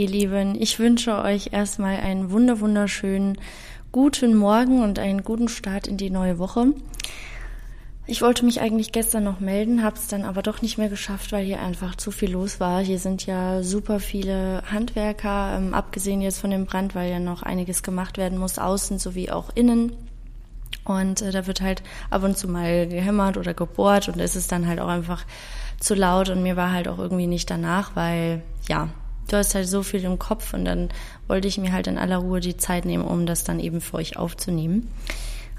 Ihr Lieben, ich wünsche euch erstmal einen wunder wunderschönen guten Morgen und einen guten Start in die neue Woche. Ich wollte mich eigentlich gestern noch melden, habe es dann aber doch nicht mehr geschafft, weil hier einfach zu viel los war. Hier sind ja super viele Handwerker, ähm, abgesehen jetzt von dem Brand, weil ja noch einiges gemacht werden muss, außen sowie auch innen. Und äh, da wird halt ab und zu mal gehämmert oder gebohrt und es ist dann halt auch einfach zu laut und mir war halt auch irgendwie nicht danach, weil ja, du hast halt so viel im Kopf und dann wollte ich mir halt in aller Ruhe die Zeit nehmen, um das dann eben für euch aufzunehmen.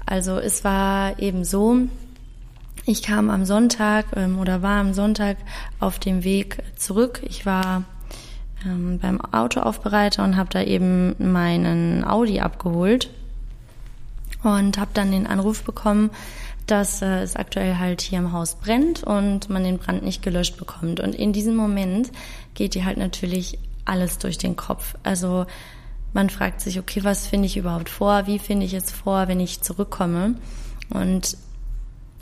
Also es war eben so, ich kam am Sonntag ähm, oder war am Sonntag auf dem Weg zurück. Ich war ähm, beim Autoaufbereiter und habe da eben meinen Audi abgeholt und habe dann den Anruf bekommen, dass äh, es aktuell halt hier im Haus brennt und man den Brand nicht gelöscht bekommt. Und in diesem Moment geht dir halt natürlich alles durch den Kopf. Also man fragt sich, okay, was finde ich überhaupt vor? Wie finde ich es vor, wenn ich zurückkomme? Und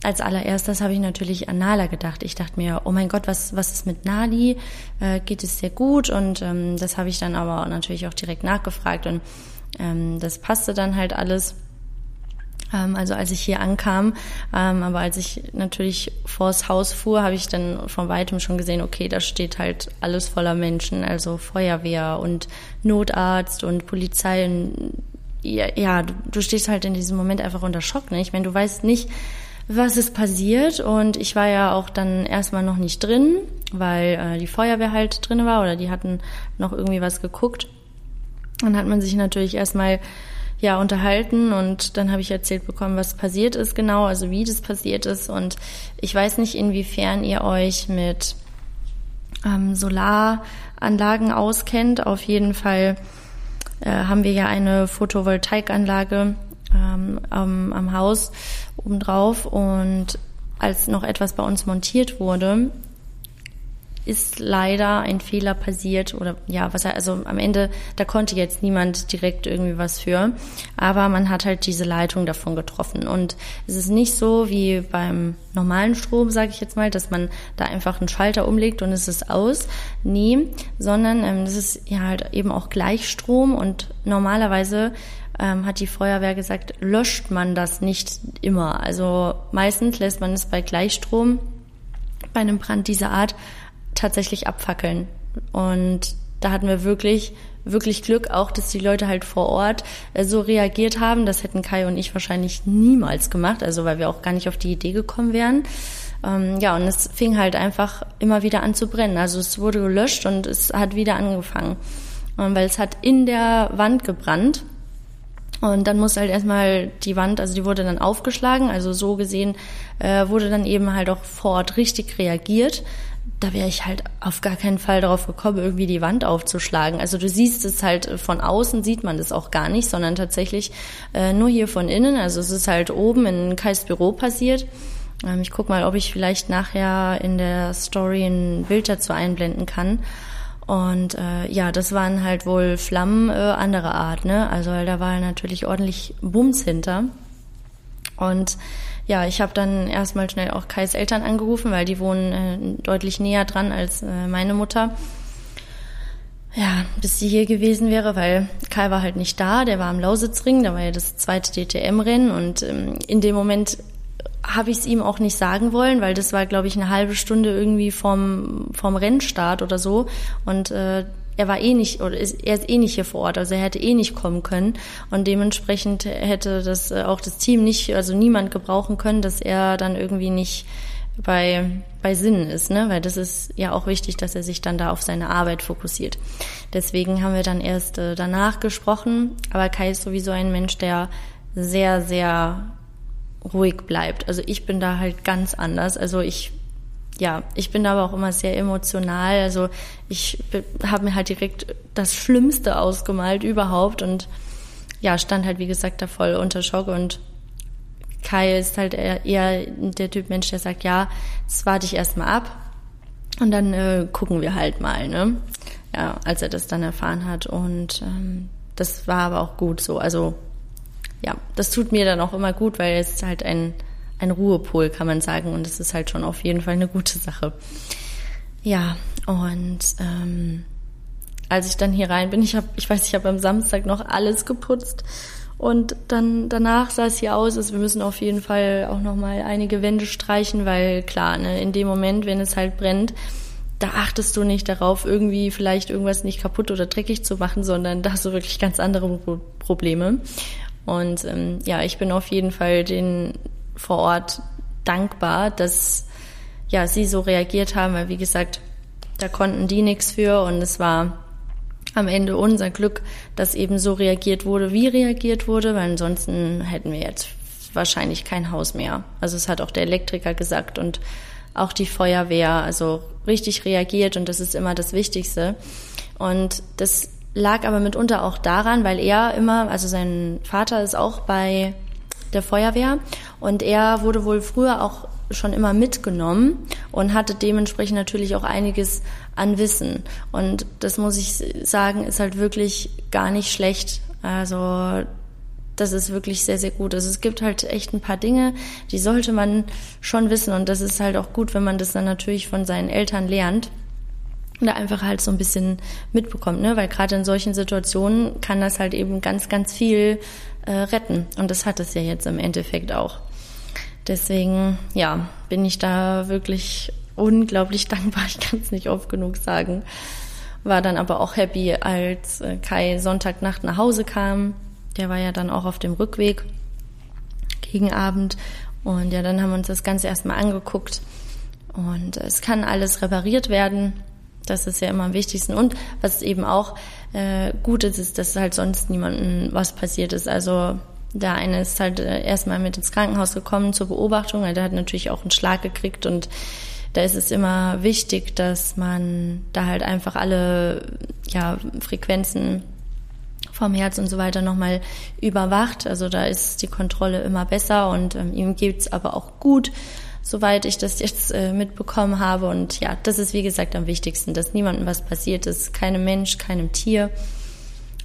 als allererstes habe ich natürlich an Nala gedacht. Ich dachte mir, oh mein Gott, was, was ist mit Nali? Äh, geht es sehr gut? Und ähm, das habe ich dann aber natürlich auch direkt nachgefragt und ähm, das passte dann halt alles. Ähm, also als ich hier ankam, ähm, aber als ich natürlich vors Haus fuhr, habe ich dann von weitem schon gesehen, okay, da steht halt alles voller Menschen, also Feuerwehr und Notarzt und Polizei. Und ja, ja du, stehst halt in diesem Moment einfach unter Schock, ne? Ich meine, du weißt nicht, was ist passiert und ich war ja auch dann erstmal noch nicht drin, weil äh, die Feuerwehr halt drin war oder die hatten noch irgendwie was geguckt. Dann hat man sich natürlich erstmal ja unterhalten und dann habe ich erzählt bekommen, was passiert ist genau, also wie das passiert ist und ich weiß nicht, inwiefern ihr euch mit ähm, Solaranlagen auskennt. Auf jeden Fall äh, haben wir ja eine Photovoltaikanlage ähm, am, am Haus obendrauf und als noch etwas bei uns montiert wurde, ist leider ein Fehler passiert oder ja, was also am Ende, da konnte jetzt niemand direkt irgendwie was für, aber man hat halt diese Leitung davon getroffen und es ist nicht so wie beim normalen Strom, sage ich jetzt mal, dass man da einfach einen Schalter umlegt und es ist aus, nee, sondern ähm, das ist ja halt eben auch Gleichstrom und normalerweise ähm, hat die Feuerwehr gesagt, löscht man das nicht immer. Also meistens lässt man es bei Gleichstrom bei einem Brand dieser Art tatsächlich abfackeln. Und da hatten wir wirklich, wirklich Glück auch, dass die Leute halt vor Ort äh, so reagiert haben. Das hätten Kai und ich wahrscheinlich niemals gemacht, also weil wir auch gar nicht auf die Idee gekommen wären. Ähm, ja, und es fing halt einfach immer wieder an zu brennen. Also es wurde gelöscht und es hat wieder angefangen. Ähm, weil es hat in der Wand gebrannt. Und dann muss halt erstmal die Wand, also die wurde dann aufgeschlagen, also so gesehen äh, wurde dann eben halt auch vor Ort richtig reagiert da wäre ich halt auf gar keinen Fall darauf gekommen, irgendwie die Wand aufzuschlagen. Also du siehst es halt äh, von außen, sieht man das auch gar nicht, sondern tatsächlich äh, nur hier von innen. Also es ist halt oben in Kais Büro passiert. Ähm, ich guck mal, ob ich vielleicht nachher in der Story ein Bild dazu einblenden kann. Und äh, ja, das waren halt wohl Flammen äh, anderer Art, ne? Also da war natürlich ordentlich Bums hinter. Und ja, ich habe dann erstmal schnell auch Kais Eltern angerufen, weil die wohnen äh, deutlich näher dran als äh, meine Mutter. Ja, bis sie hier gewesen wäre, weil Kai war halt nicht da, der war am Lausitzring, da war ja das zweite DTM-Rennen und ähm, in dem Moment habe ich es ihm auch nicht sagen wollen, weil das war, glaube ich, eine halbe Stunde irgendwie vom, vom Rennstart oder so. Und äh, er war eh nicht, oder ist, er ist eh nicht hier vor Ort, also er hätte eh nicht kommen können. Und dementsprechend hätte das äh, auch das Team nicht, also niemand gebrauchen können, dass er dann irgendwie nicht bei, bei Sinnen ist, ne? Weil das ist ja auch wichtig, dass er sich dann da auf seine Arbeit fokussiert. Deswegen haben wir dann erst äh, danach gesprochen. Aber Kai ist sowieso ein Mensch, der sehr, sehr ruhig bleibt. Also ich bin da halt ganz anders. Also ich ja, ich bin aber auch immer sehr emotional. Also ich habe mir halt direkt das Schlimmste ausgemalt überhaupt und ja, stand halt wie gesagt da voll unter Schock und Kai ist halt eher, der Typ Mensch, der sagt, ja, jetzt warte ich erstmal ab und dann äh, gucken wir halt mal, ne? Ja, als er das dann erfahren hat und ähm, das war aber auch gut so. Also ja, das tut mir dann auch immer gut, weil es halt ein ein Ruhepol, kann man sagen. Und das ist halt schon auf jeden Fall eine gute Sache. Ja, und ähm, als ich dann hier rein bin, ich habe, ich weiß, ich habe am Samstag noch alles geputzt und dann danach sah es hier aus, also wir müssen auf jeden Fall auch noch mal einige Wände streichen, weil klar, ne, in dem Moment, wenn es halt brennt, da achtest du nicht darauf, irgendwie vielleicht irgendwas nicht kaputt oder dreckig zu machen, sondern da hast du wirklich ganz andere Probleme. Und ähm, ja, ich bin auf jeden Fall den vor Ort dankbar, dass ja sie so reagiert haben, weil wie gesagt, da konnten die nichts für und es war am Ende unser Glück, dass eben so reagiert wurde, wie reagiert wurde, weil ansonsten hätten wir jetzt wahrscheinlich kein Haus mehr. Also es hat auch der Elektriker gesagt und auch die Feuerwehr, also richtig reagiert und das ist immer das Wichtigste. Und das lag aber mitunter auch daran, weil er immer, also sein Vater ist auch bei der Feuerwehr und er wurde wohl früher auch schon immer mitgenommen und hatte dementsprechend natürlich auch einiges an Wissen. Und das muss ich sagen, ist halt wirklich gar nicht schlecht. Also das ist wirklich sehr, sehr gut. Also es gibt halt echt ein paar Dinge, die sollte man schon wissen. Und das ist halt auch gut, wenn man das dann natürlich von seinen Eltern lernt und da einfach halt so ein bisschen mitbekommt, ne? Weil gerade in solchen Situationen kann das halt eben ganz, ganz viel äh, retten. Und das hat es ja jetzt im Endeffekt auch. Deswegen, ja, bin ich da wirklich unglaublich dankbar. Ich kann es nicht oft genug sagen. War dann aber auch happy, als äh, Kai Sonntagnacht nach Hause kam. Der war ja dann auch auf dem Rückweg gegen Abend. Und ja, dann haben wir uns das Ganze erstmal angeguckt. Und es kann alles repariert werden. Das ist ja immer am wichtigsten. Und was eben auch äh, gut ist, ist, dass halt sonst niemandem was passiert ist. Also der eine ist halt äh, erstmal mit ins Krankenhaus gekommen zur Beobachtung. Der hat natürlich auch einen Schlag gekriegt und da ist es immer wichtig, dass man da halt einfach alle ja, Frequenzen vom Herz und so weiter nochmal überwacht. Also da ist die Kontrolle immer besser und ähm, ihm geht's aber auch gut, soweit ich das jetzt äh, mitbekommen habe. Und ja, das ist wie gesagt am wichtigsten, dass niemandem was passiert ist, keinem Mensch, keinem Tier.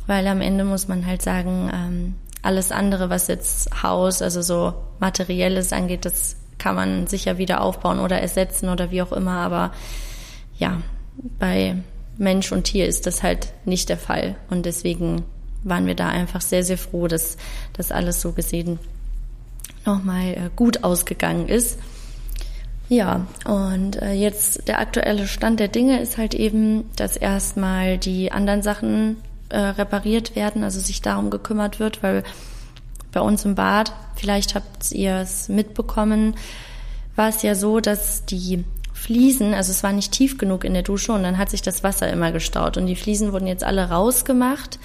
Weil am Ende muss man halt sagen, ähm, alles andere, was jetzt Haus, also so materielles angeht, das kann man sicher wieder aufbauen oder ersetzen oder wie auch immer. Aber ja, bei Mensch und Tier ist das halt nicht der Fall. Und deswegen waren wir da einfach sehr, sehr froh, dass das alles so gesehen nochmal äh, gut ausgegangen ist. Ja, und äh, jetzt der aktuelle Stand der Dinge ist halt eben, dass erstmal die anderen Sachen äh, repariert werden, also sich darum gekümmert wird, weil bei uns im Bad, vielleicht habt ihr es mitbekommen, war es ja so, dass die Fliesen, also es war nicht tief genug in der Dusche und dann hat sich das Wasser immer gestaut und die Fliesen wurden jetzt alle rausgemacht.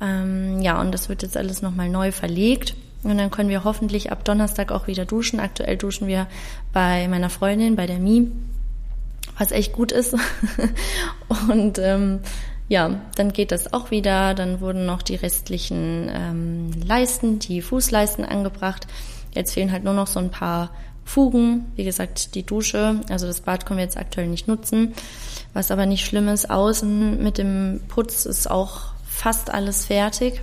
Ähm, ja, und das wird jetzt alles nochmal neu verlegt. Und dann können wir hoffentlich ab Donnerstag auch wieder duschen. Aktuell duschen wir bei meiner Freundin, bei der Mi, was echt gut ist. und ähm, ja, dann geht das auch wieder. Dann wurden noch die restlichen ähm, Leisten, die Fußleisten angebracht. Jetzt fehlen halt nur noch so ein paar Fugen. Wie gesagt, die Dusche, also das Bad können wir jetzt aktuell nicht nutzen. Was aber nicht schlimm ist, außen mit dem Putz ist auch fast alles fertig.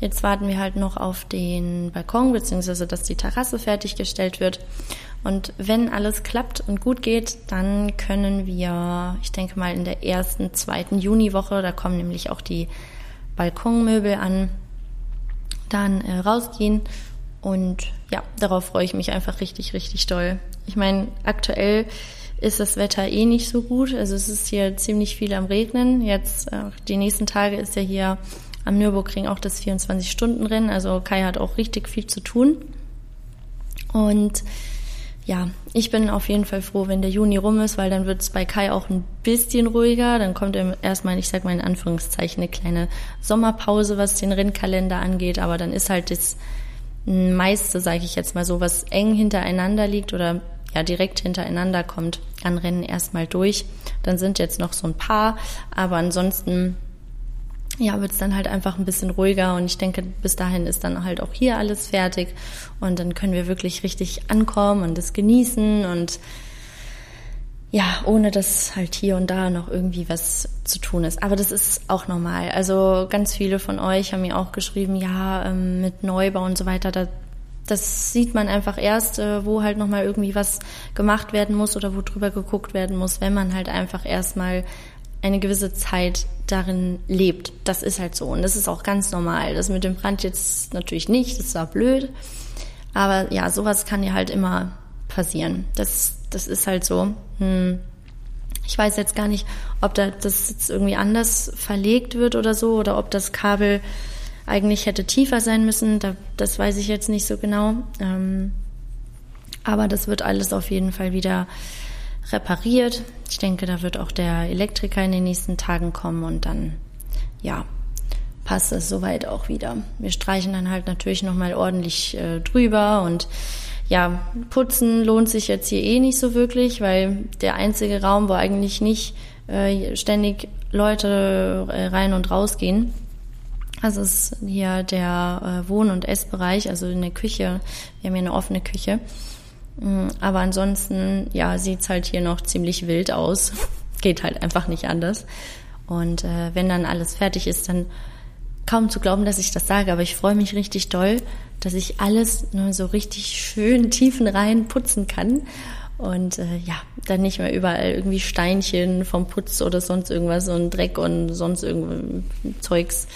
Jetzt warten wir halt noch auf den Balkon, beziehungsweise dass die Terrasse fertiggestellt wird. Und wenn alles klappt und gut geht, dann können wir, ich denke mal in der ersten, zweiten Juniwoche, da kommen nämlich auch die Balkonmöbel an, dann äh, rausgehen. Und ja, darauf freue ich mich einfach richtig, richtig doll. Ich meine, aktuell ist das Wetter eh nicht so gut. Also es ist hier ziemlich viel am Regnen. Jetzt äh, die nächsten Tage ist ja hier am Nürburgring auch das 24-Stunden-Rennen. Also Kai hat auch richtig viel zu tun. Und ja, ich bin auf jeden Fall froh, wenn der Juni rum ist, weil dann wird es bei Kai auch ein bisschen ruhiger. Dann kommt erstmal, ich sag mal in Anführungszeichen, eine kleine Sommerpause, was den Rennkalender angeht. Aber dann ist halt das meiste, sage ich jetzt mal so, was eng hintereinander liegt oder ja direkt hintereinander kommt, an Rennen erstmal durch. Dann sind jetzt noch so ein paar, aber ansonsten ja, wird es dann halt einfach ein bisschen ruhiger und ich denke, bis dahin ist dann halt auch hier alles fertig und dann können wir wirklich richtig ankommen und das genießen und ja, ohne dass halt hier und da noch irgendwie was zu tun ist. Aber das ist auch normal. Also ganz viele von euch haben mir auch geschrieben, ja, ähm, mit Neubau und so weiter, da, das sieht man einfach erst, äh, wo halt nochmal irgendwie was gemacht werden muss oder wo drüber geguckt werden muss, wenn man halt einfach erstmal eine gewisse Zeit darin lebt. Das ist halt so. Und das ist auch ganz normal. Das mit dem Brand jetzt natürlich nicht, das war blöd. Aber ja, sowas kann dir halt immer passieren. Das, das ist halt so. Hm. Ich weiß jetzt gar nicht, ob da das jetzt irgendwie anders verlegt wird oder so, oder ob das Kabel eigentlich hätte tiefer sein müssen. Da, das weiß ich jetzt nicht so genau. Ähm, aber das wird alles auf jeden Fall wieder repariert. Ich denke, da wird auch der Elektriker in den nächsten Tagen kommen und dann, ja, passt es soweit auch wieder. Wir streichen dann halt natürlich nochmal ordentlich äh, drüber und ja, putzen lohnt sich jetzt hier eh nicht so wirklich, weil der einzige Raum, wo eigentlich nicht äh, ständig Leute äh, rein und raus gehen. Also ist hier der äh, Wohn- und Essbereich, also in der Küche. Wir haben hier eine offene Küche. Mm, aber ansonsten, ja, sieht's halt hier noch ziemlich wild aus. Geht halt einfach nicht anders. Und äh, wenn dann alles fertig ist, dann kaum zu glauben, dass ich das sage, aber ich freue mich richtig doll, dass ich alles nur so richtig schön tiefen rein putzen kann. Und äh, ja, dann nicht mehr überall irgendwie Steinchen vom Putz oder sonst irgendwas und Dreck und sonst irgendwas Zeugs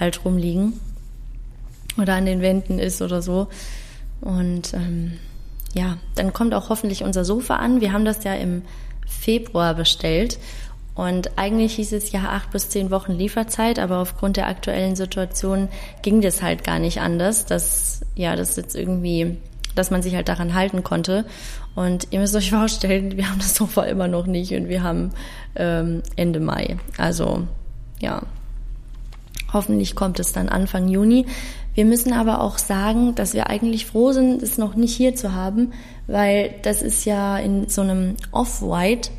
halt rumliegen. Oder an den Wänden ist oder so. Und ähm, ja, dann kommt auch hoffentlich unser Sofa an. Wir haben das ja im Februar bestellt. Und eigentlich hieß es ja acht bis zehn Wochen Lieferzeit, aber aufgrund der aktuellen Situation ging das halt gar nicht anders, dass, ja, das jetzt irgendwie, dass man sich halt daran halten konnte. Und ihr müsst euch vorstellen, wir haben das Sofa immer noch nicht und wir haben ähm, Ende Mai. Also, ja, hoffentlich kommt es dann Anfang Juni. Wir müssen aber auch sagen, dass wir eigentlich froh sind, es noch nicht hier zu haben, weil das ist ja in so einem Off-White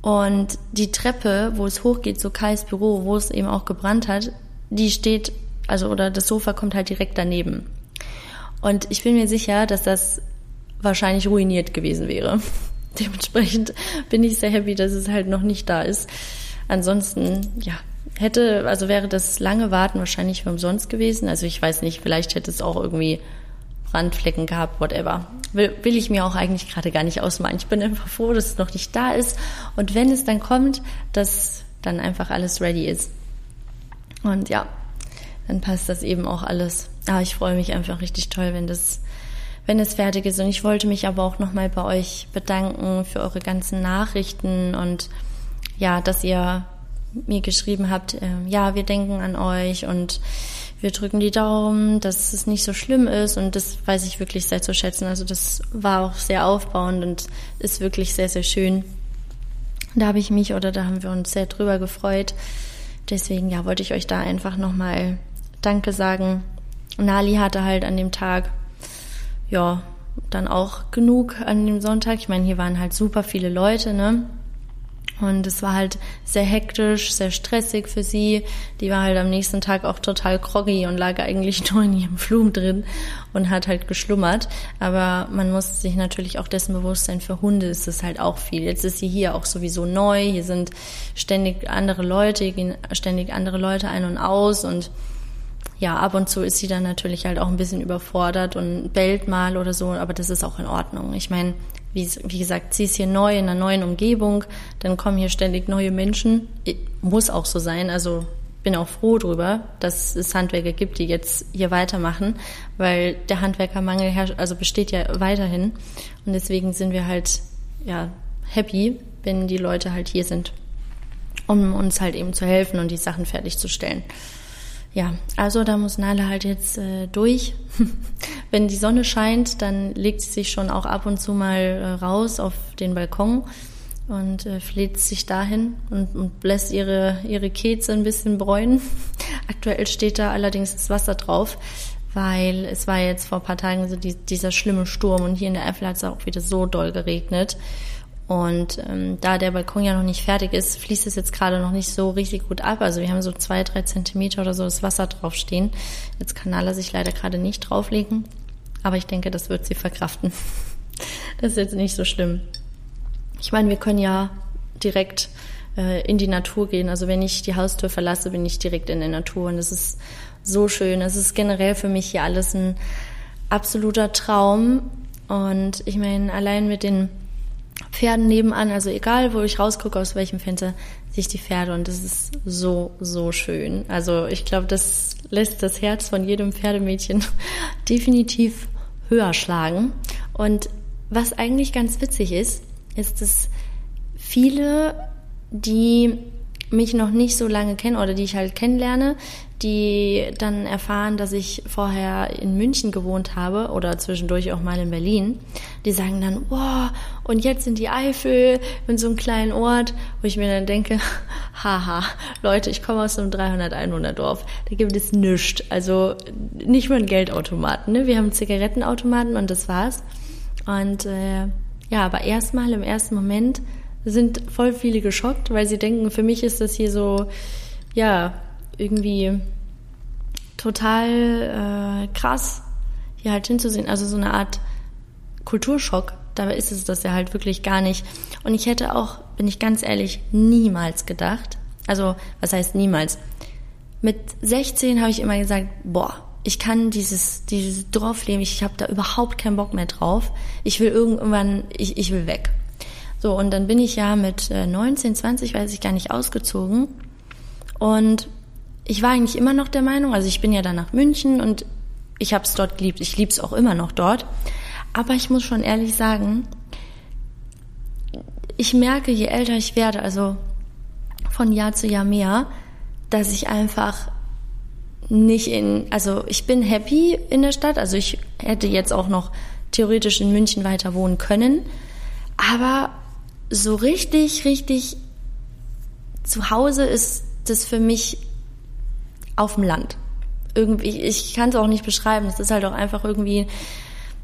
und die Treppe, wo es hochgeht zu Kais Büro, wo es eben auch gebrannt hat, die steht, also oder das Sofa kommt halt direkt daneben. Und ich bin mir sicher, dass das wahrscheinlich ruiniert gewesen wäre. Dementsprechend bin ich sehr happy, dass es halt noch nicht da ist. Ansonsten, ja, hätte, also wäre das lange Warten wahrscheinlich umsonst gewesen. Also ich weiß nicht, vielleicht hätte es auch irgendwie Brandflecken gehabt, whatever. Will, will ich mir auch eigentlich gerade gar nicht ausmalen. Ich bin einfach froh, dass es noch nicht da ist. Und wenn es dann kommt, dass dann einfach alles ready ist. Und ja, dann passt das eben auch alles. Aber ich freue mich einfach richtig toll, wenn das, wenn es fertig ist. Und ich wollte mich aber auch nochmal bei euch bedanken für eure ganzen Nachrichten und ja, dass ihr mir geschrieben habt, äh, ja, wir denken an euch und wir drücken die Daumen, dass es nicht so schlimm ist und das weiß ich wirklich sehr zu schätzen. Also das war auch sehr aufbauend und ist wirklich sehr, sehr schön. Da habe ich mich oder da haben wir uns sehr drüber gefreut. Deswegen, ja, wollte ich euch da einfach nochmal Danke sagen. Nali hatte halt an dem Tag, ja, dann auch genug an dem Sonntag. Ich meine, hier waren halt super viele Leute, ne? Und es war halt sehr hektisch, sehr stressig für sie. Die war halt am nächsten Tag auch total groggy und lag eigentlich nur in ihrem Flum drin und hat halt geschlummert. Aber man muss sich natürlich auch dessen bewusst sein, für Hunde ist es halt auch viel. Jetzt ist sie hier auch sowieso neu. Hier sind ständig andere Leute, hier gehen ständig andere Leute ein und aus und ja, ab und zu ist sie dann natürlich halt auch ein bisschen überfordert und bellt mal oder so, aber das ist auch in Ordnung. Ich meine, wie, wie gesagt, sie ist hier neu in einer neuen Umgebung, dann kommen hier ständig neue Menschen. Muss auch so sein. Also bin auch froh drüber, dass es Handwerker gibt, die jetzt hier weitermachen, weil der Handwerkermangel also besteht ja weiterhin. Und deswegen sind wir halt ja happy, wenn die Leute halt hier sind, um uns halt eben zu helfen und die Sachen fertigzustellen. Ja, also da muss Nala halt jetzt äh, durch. Wenn die Sonne scheint, dann legt sie sich schon auch ab und zu mal äh, raus auf den Balkon und äh, fleht sich dahin und, und lässt ihre, ihre Keze ein bisschen bräunen. Aktuell steht da allerdings das Wasser drauf, weil es war jetzt vor ein paar Tagen so die, dieser schlimme Sturm und hier in der Eifel hat es auch wieder so doll geregnet. Und ähm, da der Balkon ja noch nicht fertig ist, fließt es jetzt gerade noch nicht so richtig gut ab. Also wir haben so zwei, drei Zentimeter oder so das Wasser draufstehen. Jetzt kann Nala sich leider gerade nicht drauflegen. Aber ich denke, das wird sie verkraften. das ist jetzt nicht so schlimm. Ich meine, wir können ja direkt äh, in die Natur gehen. Also wenn ich die Haustür verlasse, bin ich direkt in der Natur. Und das ist so schön. Es ist generell für mich hier alles ein absoluter Traum. Und ich meine, allein mit den Pferden nebenan, also egal, wo ich rausgucke, aus welchem Fenster, sehe ich die Pferde und das ist so, so schön. Also ich glaube, das lässt das Herz von jedem Pferdemädchen definitiv höher schlagen. Und was eigentlich ganz witzig ist, ist, dass viele, die mich noch nicht so lange kennen oder die ich halt kennenlerne, die dann erfahren, dass ich vorher in München gewohnt habe oder zwischendurch auch mal in Berlin, die sagen dann, wow, und jetzt in die Eifel, in so einem kleinen Ort, wo ich mir dann denke, haha, Leute, ich komme aus einem 300 Einwohner Dorf, da gibt es nichts, also nicht mal einen Geldautomaten, ne? wir haben Zigarettenautomaten und das war's. Und äh, ja, aber erstmal im ersten Moment sind voll viele geschockt, weil sie denken, für mich ist das hier so, ja, irgendwie total äh, krass, hier halt hinzusehen. Also so eine Art Kulturschock. Dabei ist es das ja halt wirklich gar nicht. Und ich hätte auch, bin ich ganz ehrlich, niemals gedacht. Also, was heißt niemals? Mit 16 habe ich immer gesagt, boah, ich kann dieses, dieses Dorfleben, ich habe da überhaupt keinen Bock mehr drauf. Ich will irgendwann, ich, ich will weg. So, und dann bin ich ja mit 19, äh, 20, weiß ich gar nicht, ausgezogen. Und ich war eigentlich immer noch der Meinung, also ich bin ja dann nach München und ich habe es dort geliebt. Ich liebe es auch immer noch dort. Aber ich muss schon ehrlich sagen, ich merke, je älter ich werde, also von Jahr zu Jahr mehr, dass ich einfach nicht in, also ich bin happy in der Stadt, also ich hätte jetzt auch noch theoretisch in München weiter wohnen können, aber so richtig, richtig zu Hause ist das für mich auf dem Land. Irgendwie, ich kann es auch nicht beschreiben. Es ist halt auch einfach irgendwie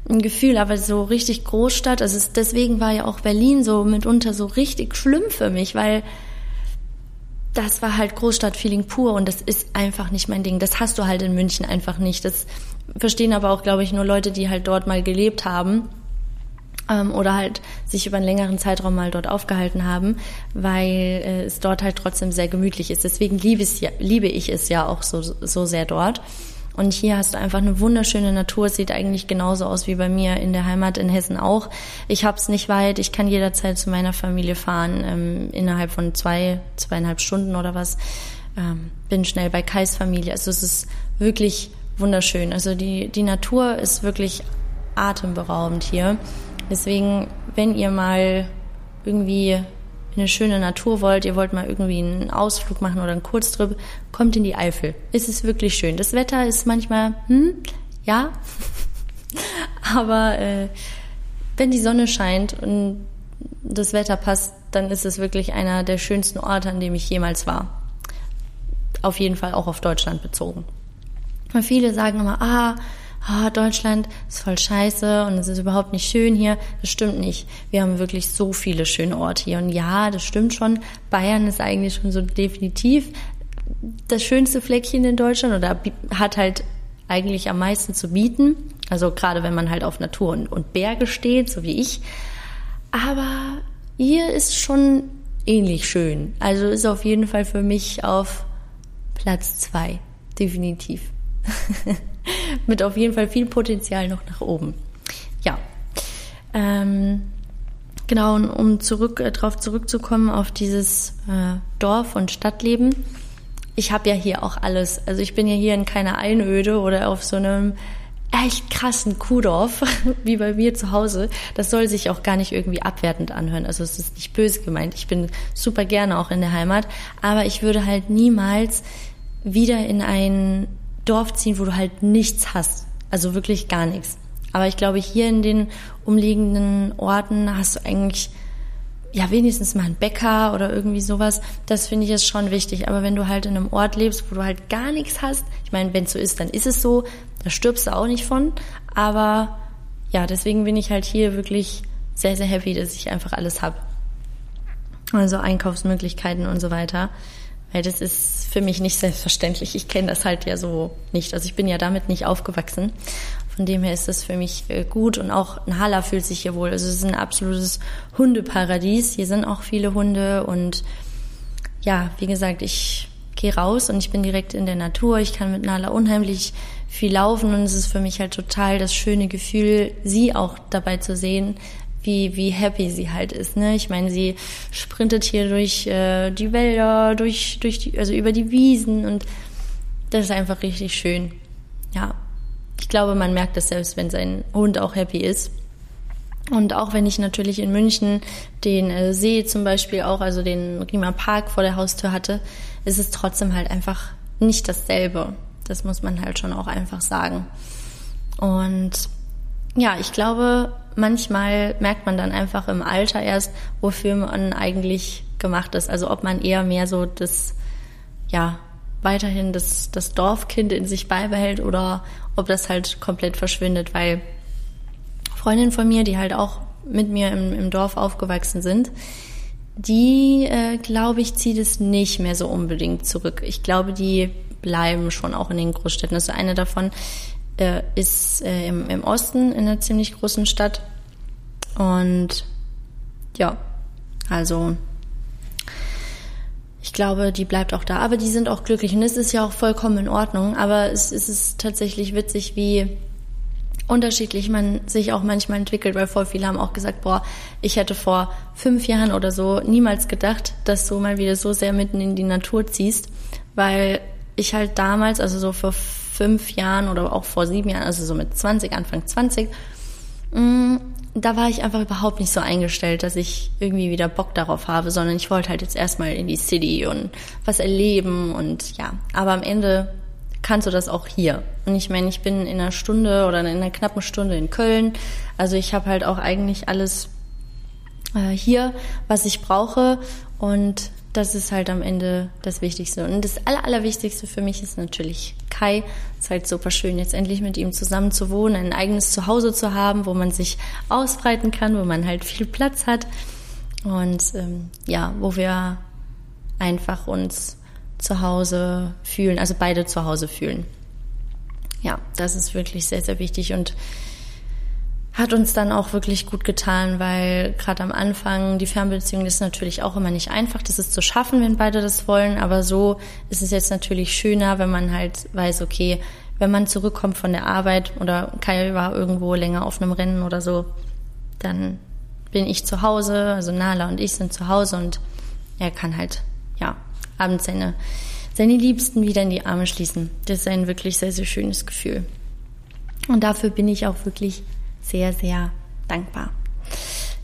ein Gefühl, aber so richtig Großstadt, also es, deswegen war ja auch Berlin so mitunter so richtig schlimm für mich, weil das war halt Großstadtfeeling pur und das ist einfach nicht mein Ding. Das hast du halt in München einfach nicht. Das verstehen aber auch, glaube ich, nur Leute, die halt dort mal gelebt haben oder halt sich über einen längeren Zeitraum mal dort aufgehalten haben, weil äh, es dort halt trotzdem sehr gemütlich ist. Deswegen liebe, es ja, liebe ich es ja auch so, so sehr dort. Und hier hast du einfach eine wunderschöne Natur. Es sieht eigentlich genauso aus wie bei mir in der Heimat in Hessen auch. Ich hab's nicht weit. Ich kann jederzeit zu meiner Familie fahren, ähm, innerhalb von zwei, zweieinhalb Stunden oder was. Ähm, bin schnell bei Kais Familie. Also es ist wirklich wunderschön. Also die, die Natur ist wirklich atemberaubend hier. Deswegen, wenn ihr mal irgendwie eine schöne Natur wollt, ihr wollt mal irgendwie einen Ausflug machen oder einen Kurztrip, kommt in die Eifel. Es ist wirklich schön. Das Wetter ist manchmal, hm, ja, aber äh, wenn die Sonne scheint und das Wetter passt, dann ist es wirklich einer der schönsten Orte, an dem ich jemals war. Auf jeden Fall auch auf Deutschland bezogen. Weil viele sagen immer, ah, ah, Deutschland ist voll scheiße und es ist überhaupt nicht schön hier. Das stimmt nicht. Wir haben wirklich so viele schöne Orte hier. Und ja, das stimmt schon. Bayern ist eigentlich schon so definitiv das schönste Fleckchen in Deutschland oder hat halt eigentlich am meisten zu bieten. Also gerade wenn man halt auf Natur und, und Berge steht, so wie ich. Aber hier ist schon ähnlich schön. Also ist auf jeden Fall für mich auf Platz zwei. Definitiv. mit auf jeden Fall viel Potenzial noch nach oben. Ja. Ähm, genau, und um zurück äh, darauf zurückzukommen auf dieses äh, Dorf- und Stadtleben. Ich habe ja hier auch alles. Also ich bin ja hier in keiner Einöde oder auf so einem echt krassen Kuhdorf, wie bei mir zu Hause. Das soll sich auch gar nicht irgendwie abwertend anhören. Also es ist nicht böse gemeint. Ich bin super gerne auch in der Heimat. Aber ich würde halt niemals wieder in ein Dorf ziehen, wo du halt nichts hast. Also wirklich gar nichts. Aber ich glaube, hier in den umliegenden Orten hast du eigentlich ja wenigstens mal einen Bäcker oder irgendwie sowas. Das finde ich ist schon wichtig. Aber wenn du halt in einem Ort lebst, wo du halt gar nichts hast, ich meine, wenn es so ist, dann ist es so. Da stirbst du auch nicht von. Aber ja, deswegen bin ich halt hier wirklich sehr, sehr happy, dass ich einfach alles habe. Also Einkaufsmöglichkeiten und so weiter. Weil das ist für mich nicht selbstverständlich. Ich kenne das halt ja so nicht. Also ich bin ja damit nicht aufgewachsen. Von dem her ist das für mich äh, gut und auch Haller fühlt sich hier wohl. Also es ist ein absolutes Hundeparadies. Hier sind auch viele Hunde und ja, wie gesagt, ich gehe raus und ich bin direkt in der Natur. Ich kann mit Nala unheimlich viel laufen und es ist für mich halt total das schöne Gefühl, sie auch dabei zu sehen, wie, wie happy sie halt ist. Ne? Ich meine, sie sprintet hier durch äh, die Wälder, durch, durch die, also über die Wiesen und das ist einfach richtig schön. Ja, ich glaube, man merkt das selbst, wenn sein Hund auch happy ist. Und auch wenn ich natürlich in München den äh, See zum Beispiel auch, also den Riemer Park vor der Haustür hatte, ist es trotzdem halt einfach nicht dasselbe. Das muss man halt schon auch einfach sagen. Und ja, ich glaube, manchmal merkt man dann einfach im Alter erst, wofür man eigentlich gemacht ist. Also ob man eher mehr so das, ja, weiterhin das, das Dorfkind in sich beibehält oder ob das halt komplett verschwindet, weil Freundinnen von mir, die halt auch mit mir im, im Dorf aufgewachsen sind, die, äh, glaube ich, zieht es nicht mehr so unbedingt zurück. Ich glaube, die bleiben schon auch in den Großstädten. Also eine davon äh, ist äh, im, im Osten in einer ziemlich großen Stadt. Und ja, also ich glaube, die bleibt auch da. Aber die sind auch glücklich. Und es ist ja auch vollkommen in Ordnung. Aber es, es ist tatsächlich witzig, wie unterschiedlich man sich auch manchmal entwickelt, weil voll viele haben auch gesagt, boah, ich hätte vor fünf Jahren oder so niemals gedacht, dass du mal wieder so sehr mitten in die Natur ziehst, weil ich halt damals, also so vor fünf Jahren oder auch vor sieben Jahren, also so mit 20, Anfang 20, mh, mm, da war ich einfach überhaupt nicht so eingestellt, dass ich irgendwie wieder Bock darauf habe, sondern ich wollte halt jetzt erstmal in die City und was erleben und ja, aber am Ende kannst du das auch hier. Und ich meine, ich bin in einer Stunde oder in einer knappen Stunde in Köln, also ich habe halt auch eigentlich alles äh, hier, was ich brauche. Und das ist halt am Ende das Wichtigste. Und das Aller, Allerwichtigste für mich ist natürlich Kai. Es ist halt super schön, jetzt endlich mit ihm zusammen zu wohnen, ein eigenes Zuhause zu haben, wo man sich ausbreiten kann, wo man halt viel Platz hat. Und ähm, ja, wo wir einfach uns zu Hause fühlen, also beide zu Hause fühlen. Ja, das ist wirklich sehr, sehr wichtig und hat uns dann auch wirklich gut getan, weil gerade am Anfang die Fernbeziehung ist natürlich auch immer nicht einfach, das ist zu schaffen, wenn beide das wollen, aber so ist es jetzt natürlich schöner, wenn man halt weiß, okay, wenn man zurückkommt von der Arbeit oder Kai war irgendwo länger auf einem Rennen oder so, dann bin ich zu Hause, also Nala und ich sind zu Hause und er kann halt, ja, abends seine, seine Liebsten wieder in die Arme schließen. Das ist ein wirklich sehr, sehr schönes Gefühl. Und dafür bin ich auch wirklich sehr, sehr dankbar.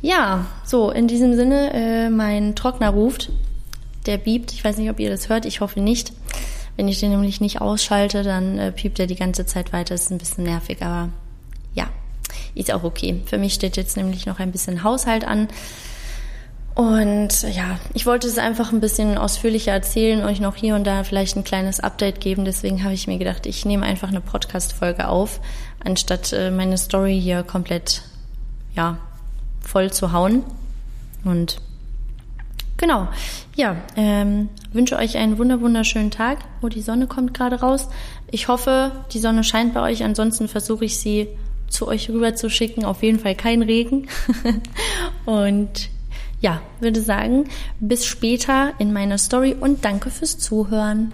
Ja, so, in diesem Sinne, äh, mein Trockner ruft, der biebt. Ich weiß nicht, ob ihr das hört, ich hoffe nicht. Wenn ich den nämlich nicht ausschalte, dann äh, piept er die ganze Zeit weiter. Ist ein bisschen nervig, aber ja, ist auch okay. Für mich steht jetzt nämlich noch ein bisschen Haushalt an. Und ja, ich wollte es einfach ein bisschen ausführlicher erzählen, euch noch hier und da vielleicht ein kleines Update geben. Deswegen habe ich mir gedacht, ich nehme einfach eine Podcast-Folge auf, anstatt äh, meine Story hier komplett, ja, voll zu hauen. Und genau, ja, ähm, wünsche euch einen wunder wunderschönen Tag. Oh, die Sonne kommt gerade raus. Ich hoffe, die Sonne scheint bei euch. Ansonsten versuche ich sie zu euch rüber zu schicken. Auf jeden Fall kein Regen. und ja, würde sagen, bis später in meiner Story und danke fürs Zuhören.